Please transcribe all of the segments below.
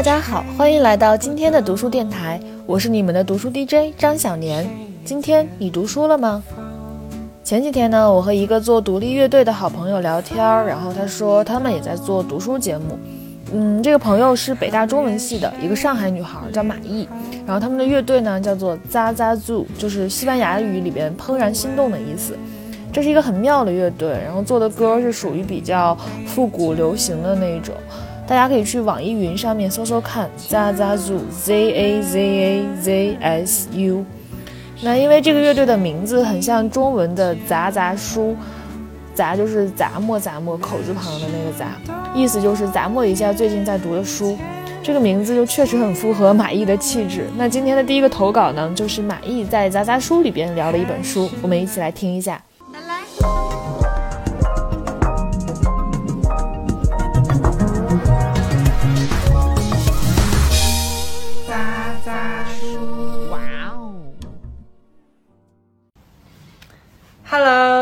大家好，欢迎来到今天的读书电台，我是你们的读书 DJ 张小年。今天你读书了吗？前几天呢，我和一个做独立乐队的好朋友聊天，然后他说他们也在做读书节目。嗯，这个朋友是北大中文系的一个上海女孩，叫马毅。然后他们的乐队呢叫做 Zaza Zoo，就是西班牙语里边怦然心动的意思。这是一个很妙的乐队，然后做的歌是属于比较复古流行的那种。大家可以去网易云上面搜搜看，Zaza Zoo，Z A Z A Z S U。那因为这个乐队的名字很像中文的杂杂书，杂就是杂墨杂墨口字旁的那个杂，意思就是杂墨一下最近在读的书。这个名字就确实很符合马毅的气质。那今天的第一个投稿呢，就是马毅在杂杂书里边聊的一本书，我们一起来听一下。Hello，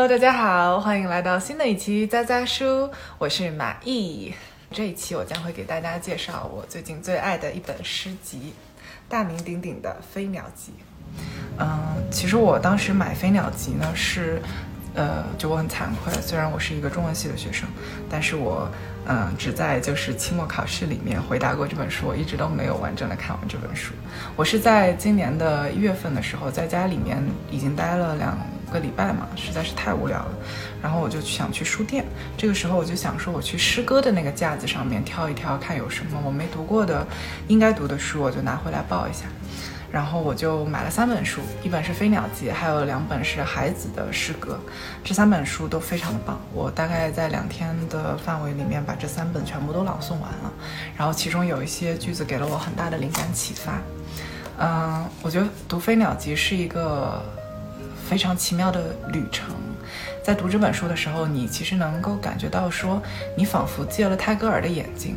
大家好，欢迎来到新的一期《渣渣书》，我是马毅。这一期我将会给大家介绍我最近最爱的一本诗集，大名鼎鼎的《飞鸟集》。嗯，其实我当时买《飞鸟集》呢是，呃，就我很惭愧，虽然我是一个中文系的学生，但是我，嗯，只在就是期末考试里面回答过这本书，我一直都没有完整的看完这本书。我是在今年的一月份的时候，在家里面已经待了两。个礼拜嘛，实在是太无聊了，然后我就想去书店。这个时候我就想说，我去诗歌的那个架子上面挑一挑，看有什么我没读过的、应该读的书，我就拿回来报一下。然后我就买了三本书，一本是《飞鸟集》，还有两本是孩子的诗歌。这三本书都非常的棒，我大概在两天的范围里面把这三本全部都朗诵完了。然后其中有一些句子给了我很大的灵感启发。嗯，我觉得读《飞鸟集》是一个。非常奇妙的旅程，在读这本书的时候，你其实能够感觉到，说你仿佛借了泰戈尔的眼睛，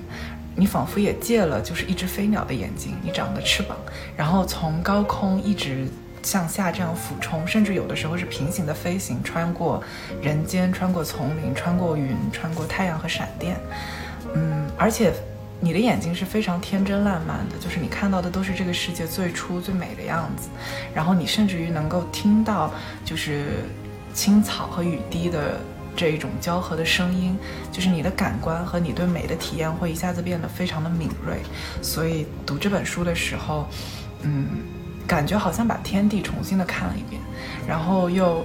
你仿佛也借了就是一只飞鸟的眼睛，你长的翅膀，然后从高空一直向下这样俯冲，甚至有的时候是平行的飞行，穿过人间，穿过丛林，穿过云，穿过太阳和闪电，嗯，而且。你的眼睛是非常天真烂漫的，就是你看到的都是这个世界最初最美的样子，然后你甚至于能够听到就是青草和雨滴的这一种交合的声音，就是你的感官和你对美的体验会一下子变得非常的敏锐。所以读这本书的时候，嗯，感觉好像把天地重新的看了一遍，然后又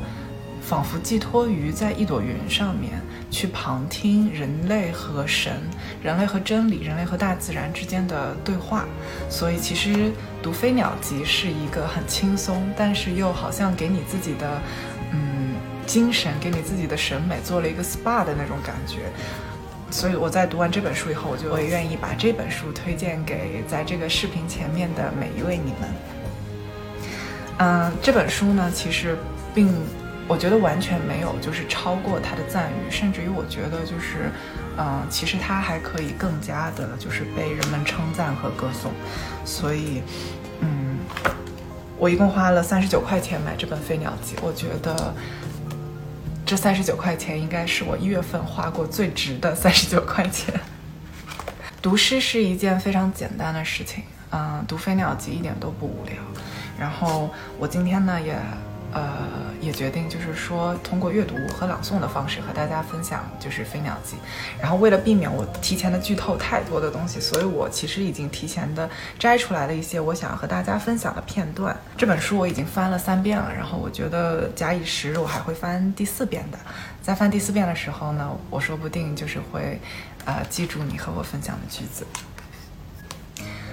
仿佛寄托于在一朵云上面。去旁听人类和神、人类和真理、人类和大自然之间的对话，所以其实读《飞鸟集》是一个很轻松，但是又好像给你自己的嗯精神、给你自己的审美做了一个 SPA 的那种感觉。所以我在读完这本书以后，我就我也愿意把这本书推荐给在这个视频前面的每一位你们。嗯，这本书呢，其实并。我觉得完全没有，就是超过他的赞誉，甚至于我觉得就是，嗯，其实他还可以更加的，就是被人们称赞和歌颂。所以，嗯，我一共花了三十九块钱买这本《飞鸟集》，我觉得这三十九块钱应该是我一月份花过最值的三十九块钱。读诗是一件非常简单的事情，嗯，读《飞鸟集》一点都不无聊。然后我今天呢也。呃，也决定就是说，通过阅读和朗诵的方式和大家分享就是《飞鸟集》。然后为了避免我提前的剧透太多的东西，所以我其实已经提前的摘出来了一些我想要和大家分享的片段。这本书我已经翻了三遍了，然后我觉得假以时日，我还会翻第四遍的。在翻第四遍的时候呢，我说不定就是会，呃，记住你和我分享的句子。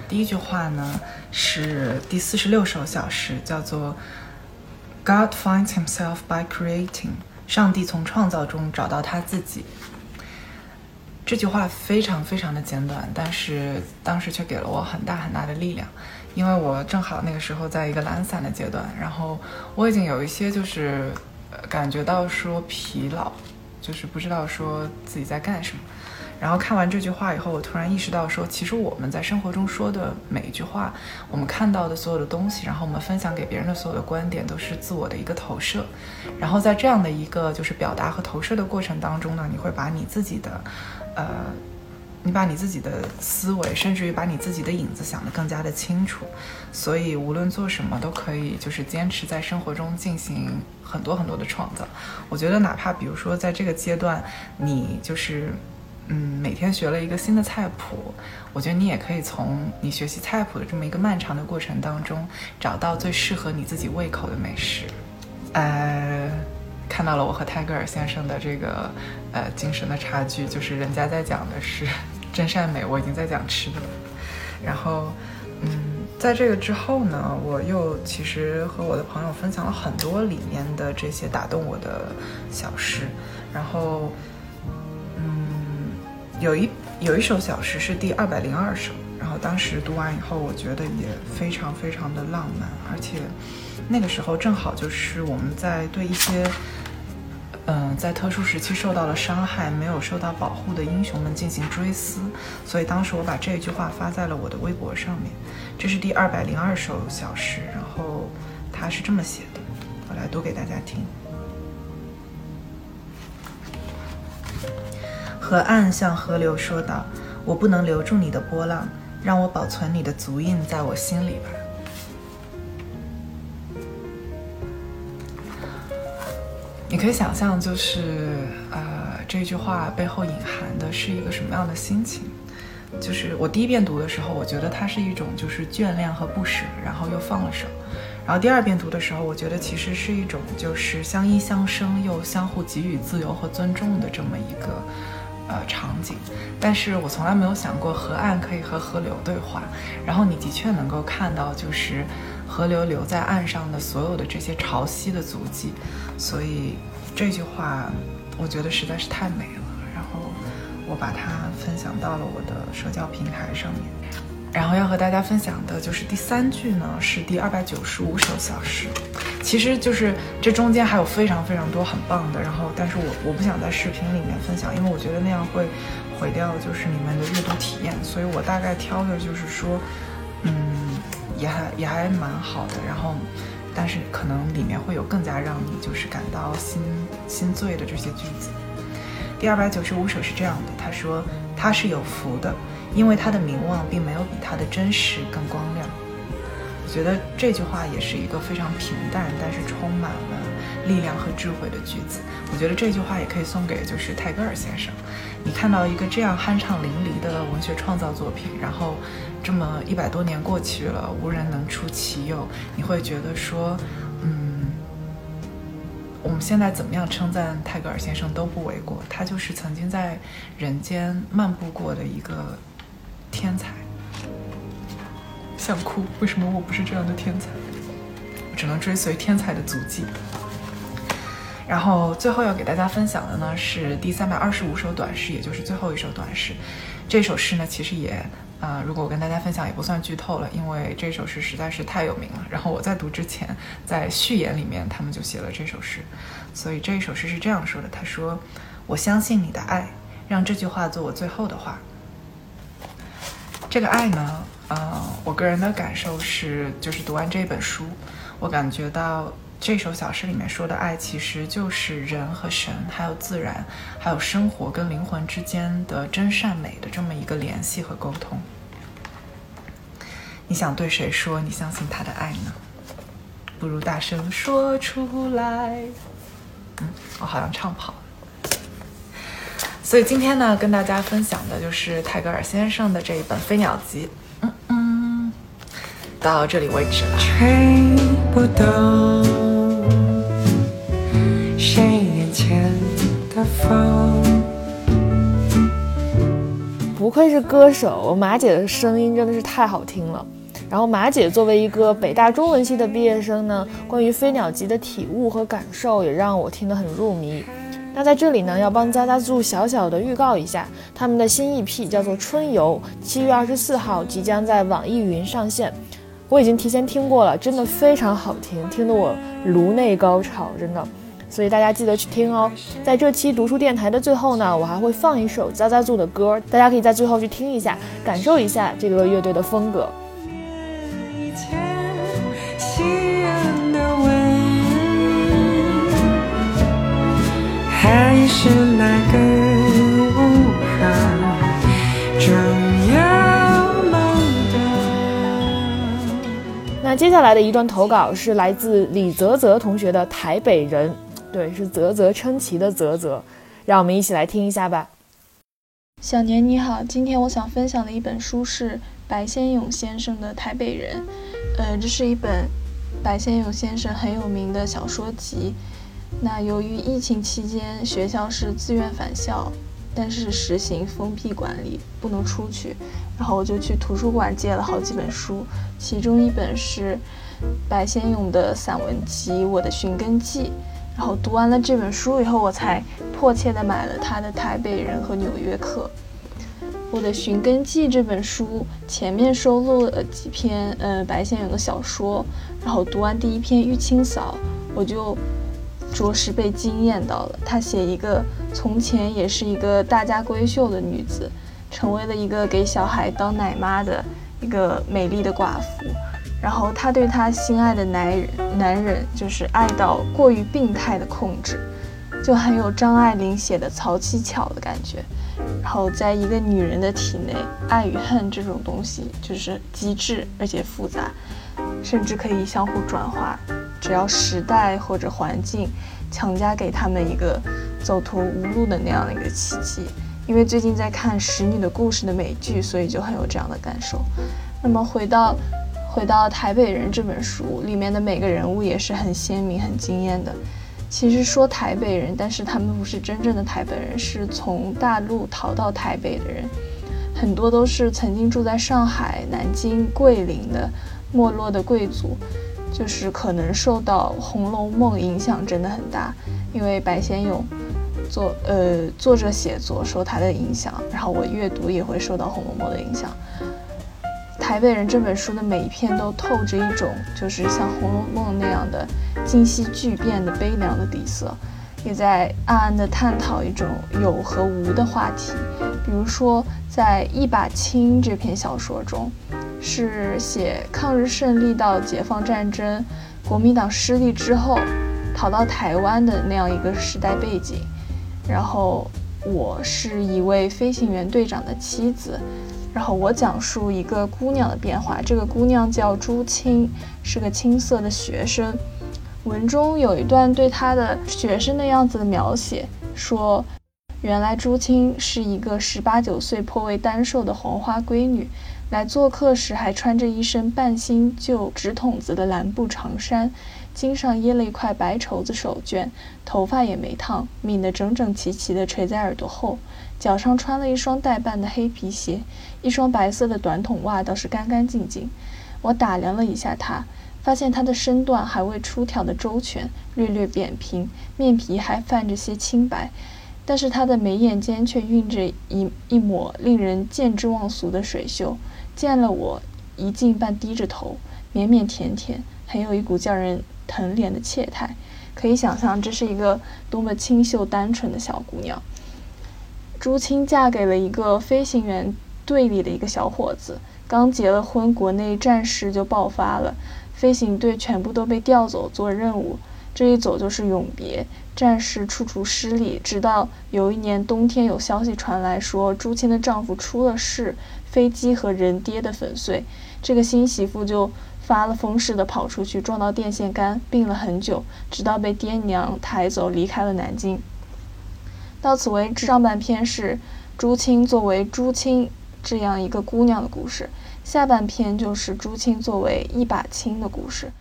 第一句话呢是第四十六首小诗，叫做。God finds himself by creating。上帝从创造中找到他自己。这句话非常非常的简短，但是当时却给了我很大很大的力量，因为我正好那个时候在一个懒散的阶段，然后我已经有一些就是感觉到说疲劳，就是不知道说自己在干什么。然后看完这句话以后，我突然意识到，说其实我们在生活中说的每一句话，我们看到的所有的东西，然后我们分享给别人的所有的观点，都是自我的一个投射。然后在这样的一个就是表达和投射的过程当中呢，你会把你自己的，呃，你把你自己的思维，甚至于把你自己的影子想得更加的清楚。所以无论做什么都可以，就是坚持在生活中进行很多很多的创造。我觉得哪怕比如说在这个阶段，你就是嗯每天学了一个新的菜谱，我觉得你也可以从你学习菜谱的这么一个漫长的过程当中，找到最适合你自己胃口的美食。呃。看到了我和泰戈尔先生的这个，呃，精神的差距，就是人家在讲的是 真善美，我已经在讲吃的了。然后，嗯，在这个之后呢，我又其实和我的朋友分享了很多里面的这些打动我的小事。然后，嗯，有一有一首小诗是第二百零二首，然后当时读完以后，我觉得也非常非常的浪漫，而且。那个时候正好就是我们在对一些，嗯，在特殊时期受到了伤害、没有受到保护的英雄们进行追思，所以当时我把这一句话发在了我的微博上面。这是第二百零二首小诗，然后它是这么写的，我来读给大家听。河岸向河流说道：“我不能留住你的波浪，让我保存你的足印在我心里吧。”你可以想象，就是呃，这句话背后隐含的是一个什么样的心情？就是我第一遍读的时候，我觉得它是一种就是眷恋和不舍，然后又放了手。然后第二遍读的时候，我觉得其实是一种就是相依相生又相互给予自由和尊重的这么一个呃场景。但是我从来没有想过河岸可以和河流对话。然后你的确能够看到，就是河流留在岸上的所有的这些潮汐的足迹。所以这句话，我觉得实在是太美了。然后我把它分享到了我的社交平台上面。然后要和大家分享的就是第三句呢，是第二百九十五首小诗。其实就是这中间还有非常非常多很棒的。然后，但是我我不想在视频里面分享，因为我觉得那样会毁掉就是你们的阅读体验。所以我大概挑的就是说，嗯，也还也还蛮好的。然后。但是可能里面会有更加让你就是感到心心醉的这些句子。第二百九十五首是这样的，他说他是有福的，因为他的名望并没有比他的真实更光亮。我觉得这句话也是一个非常平淡，但是充满了力量和智慧的句子。我觉得这句话也可以送给就是泰戈尔先生。你看到一个这样酣畅淋漓的文学创造作品，然后。这么一百多年过去了，无人能出其右。你会觉得说，嗯，我们现在怎么样称赞泰戈尔先生都不为过。他就是曾经在人间漫步过的一个天才。想哭，为什么我不是这样的天才？我只能追随天才的足迹。然后最后要给大家分享的呢是第三百二十五首短诗，也就是最后一首短诗。这首诗呢，其实也。啊，如果我跟大家分享也不算剧透了，因为这首诗实在是太有名了。然后我在读之前，在序言里面他们就写了这首诗，所以这一首诗是这样说的：他说，我相信你的爱，让这句话做我最后的话。这个爱呢，呃，我个人的感受是，就是读完这本书，我感觉到这首小诗里面说的爱，其实就是人和神，还有自然，还有生活跟灵魂之间的真善美的这么一个联系和沟通。你想对谁说你相信他的爱呢？不如大声说出来。嗯，我好像唱跑了。所以今天呢，跟大家分享的就是泰戈尔先生的这一本《飞鸟集》。嗯嗯，到这里为止了。吹不动谁眼前的风。不愧是歌手，马姐的声音真的是太好听了。然后马姐作为一个北大中文系的毕业生呢，关于《飞鸟集》的体悟和感受也让我听得很入迷。那在这里呢，要帮渣渣做小小的预告一下，他们的新 EP 叫做《春游》，七月二十四号即将在网易云上线。我已经提前听过了，真的非常好听，听得我颅内高潮，真的。所以大家记得去听哦。在这期读书电台的最后呢，我还会放一首渣渣做的歌，大家可以在最后去听一下，感受一下这个乐队的风格。还是那个无憾重要梦的。那接下来的一段投稿是来自李泽泽同学的《台北人》，对，是泽泽称奇的泽泽，让我们一起来听一下吧。小年你好，今天我想分享的一本书是白先勇先生的《台北人》，呃，这是一本白先勇先生很有名的小说集，那由于疫情期间学校是自愿返校，但是实行封闭管理，不能出去，然后我就去图书馆借了好几本书，其中一本是白先勇的散文集《我的寻根记》。然后读完了这本书以后，我才迫切地买了他的《台北人》和《纽约客》。我的《寻根记》这本书前面收录了几篇呃白先勇的小说，然后读完第一篇《玉清嫂》，我就着实被惊艳到了。他写一个从前也是一个大家闺秀的女子，成为了一个给小孩当奶妈的一个美丽的寡妇。然后他对他心爱的男人，男人就是爱到过于病态的控制，就很有张爱玲写的曹七巧的感觉。然后在一个女人的体内，爱与恨这种东西就是极致而且复杂，甚至可以相互转化。只要时代或者环境强加给他们一个走投无路的那样的一个契机。因为最近在看《使女的故事》的美剧，所以就很有这样的感受。那么回到。回到《台北人》这本书里面的每个人物也是很鲜明、很惊艳的。其实说台北人，但是他们不是真正的台北人，是从大陆逃到台北的人，很多都是曾经住在上海、南京、桂林的没落的贵族，就是可能受到《红楼梦》影响真的很大，因为白先勇作呃作者写作受他的影响，然后我阅读也会受到《红楼梦》的影响。《台北人》这本书的每一篇都透着一种，就是像《红楼梦》那样的今昔巨变的悲凉的底色，也在暗暗地探讨一种有和无的话题。比如说，在《一把青》这篇小说中，是写抗日胜利到解放战争、国民党失利之后，逃到台湾的那样一个时代背景。然后，我是一位飞行员队长的妻子。然后我讲述一个姑娘的变化，这个姑娘叫朱青，是个青涩的学生。文中有一段对她的学生的样子的描写，说，原来朱青是一个十八九岁颇为单瘦的黄花闺女，来做客时还穿着一身半新旧直筒子的蓝布长衫，襟上掖了一块白绸子手绢，头发也没烫，抿得整整齐齐地垂在耳朵后。脚上穿了一双带绊的黑皮鞋，一双白色的短筒袜倒是干干净净。我打量了一下她，发现她的身段还未出挑的周全，略略扁平，面皮还泛着些青白，但是她的眉眼间却蕴着一一抹令人见之忘俗的水秀。见了我，一进半低着头，腼腼腆腆，很有一股叫人疼怜的怯态。可以想象，这是一个多么清秀单纯的小姑娘。朱青嫁给了一个飞行员队里的一个小伙子，刚结了婚，国内战事就爆发了，飞行队全部都被调走做任务，这一走就是永别，战事处处失利。直到有一年冬天，有消息传来说朱青的丈夫出了事，飞机和人跌得粉碎，这个新媳妇就发了疯似的跑出去，撞到电线杆，病了很久，直到被爹娘抬走，离开了南京。到此为止，上半篇是朱青作为朱青这样一个姑娘的故事，下半篇就是朱青作为一把青的故事。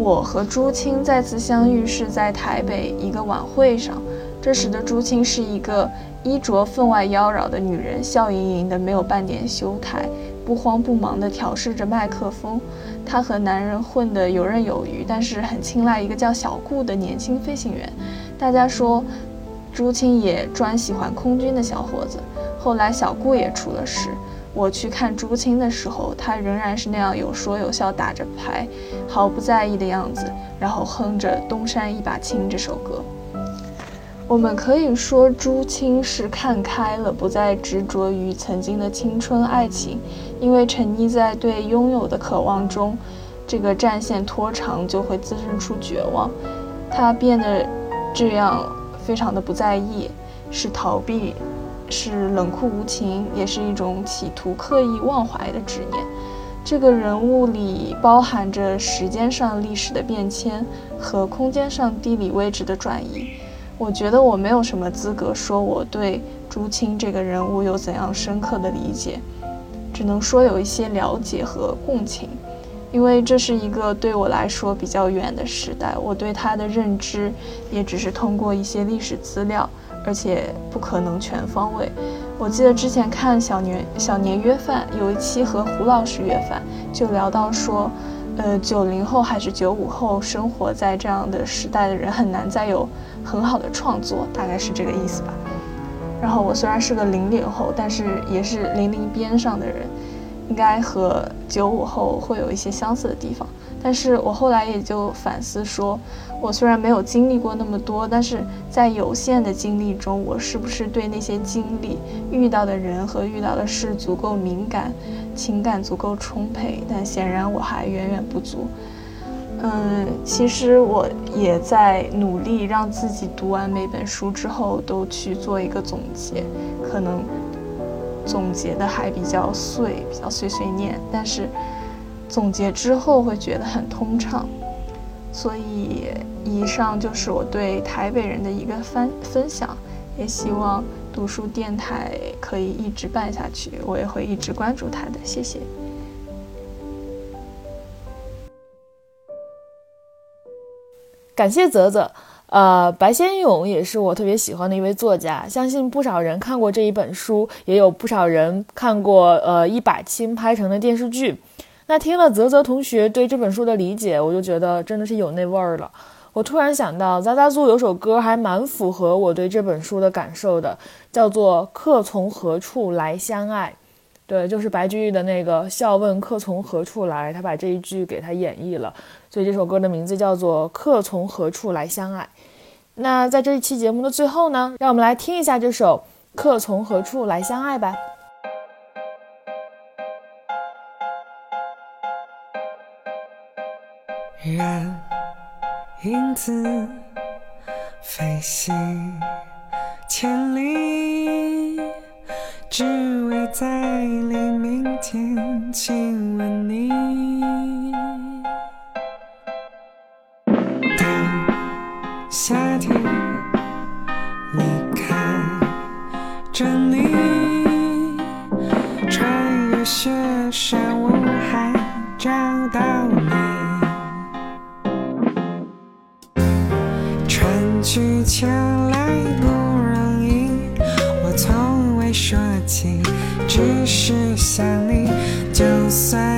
我和朱青再次相遇是在台北一个晚会上，这时的朱青是一个衣着分外妖娆的女人，笑盈盈的，没有半点羞态，不慌不忙地调试着麦克风。她和男人混得游刃有余，但是很青睐一个叫小顾的年轻飞行员。大家说。朱青也专喜欢空军的小伙子。后来小顾也出了事，我去看朱青的时候，他仍然是那样有说有笑，打着牌，毫不在意的样子，然后哼着《东山一把青》这首歌。我们可以说朱青是看开了，不再执着于曾经的青春爱情，因为沉溺在对拥有的渴望中，这个战线拖长就会滋生出绝望。他变得这样。非常的不在意，是逃避，是冷酷无情，也是一种企图刻意忘怀的执念。这个人物里包含着时间上历史的变迁和空间上地理位置的转移。我觉得我没有什么资格说我对朱清这个人物有怎样深刻的理解，只能说有一些了解和共情，因为这是一个对我来说比较远的时代，我对他的认知也只是通过一些历史资料，而且不可能全方位。我记得之前看小年小年约饭有一期和胡老师约饭，就聊到说。呃，九零后还是九五后，生活在这样的时代的人很难再有很好的创作，大概是这个意思吧。然后我虽然是个零零后，但是也是零零边上的人，应该和九五后会有一些相似的地方。但是我后来也就反思说，我虽然没有经历过那么多，但是在有限的经历中，我是不是对那些经历、遇到的人和遇到的事足够敏感，情感足够充沛？但显然我还远远不足。嗯，其实我也在努力让自己读完每本书之后都去做一个总结，可能总结的还比较碎，比较碎碎念，但是。总结之后会觉得很通畅，所以以上就是我对台北人的一个分分享，也希望读书电台可以一直办下去，我也会一直关注他的，谢谢。感谢泽泽，呃，白先勇也是我特别喜欢的一位作家，相信不少人看过这一本书，也有不少人看过呃一把青拍成的电视剧。那听了泽泽同学对这本书的理解，我就觉得真的是有那味儿了。我突然想到，扎扎苏有首歌还蛮符合我对这本书的感受的，叫做《客从何处来相爱》。对，就是白居易的那个“笑问客从何处来”，他把这一句给他演绎了，所以这首歌的名字叫做《客从何处来相爱》。那在这一期节目的最后呢，让我们来听一下这首《客从何处来相爱》吧。让影子飞行千里，只为在黎明前亲吻你。当夏天离开这里，穿越雪山雾海，找到去前来不容易，我从未说起，只是想你，就算